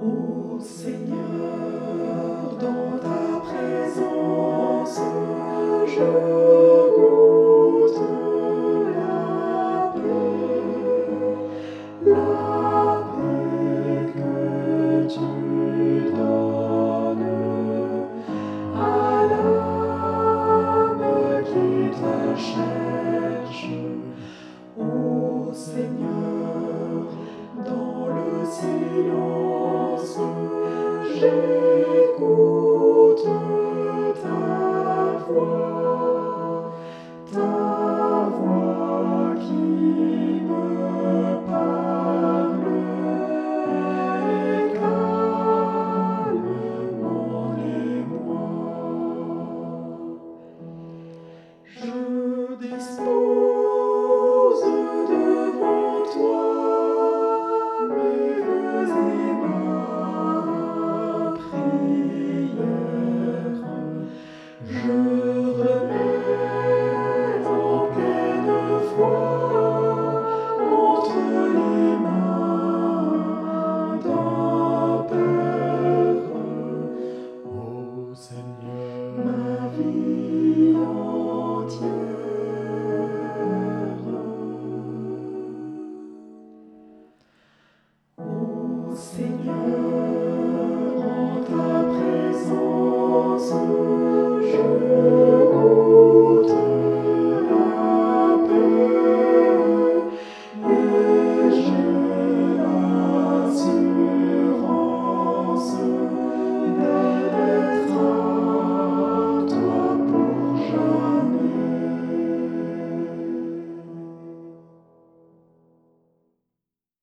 Ô Seigneur, dans ta présence, je goûte la paix, la paix que tu donnes à l'âme qui te cherche. shake. Seigneur. Ma vie.